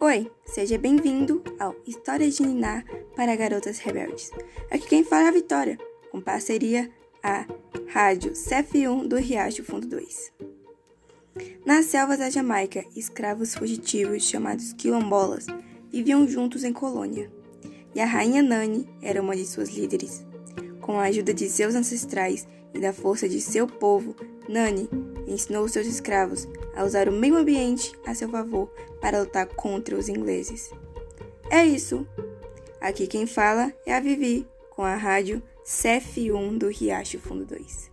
Oi, seja bem-vindo ao História de Niná para Garotas Rebeldes. Aqui quem fala é a Vitória, com parceria a Rádio CF1 do Riacho Fundo 2. Nas selvas da Jamaica, escravos fugitivos chamados quilombolas viviam juntos em colônia, e a rainha Nani era uma de suas líderes. Com a ajuda de seus ancestrais e da força de seu povo, Nani ensinou seus escravos a usar o meio ambiente a seu favor para lutar contra os ingleses. É isso. Aqui quem fala é a Vivi, com a rádio CF1 do Riacho Fundo 2.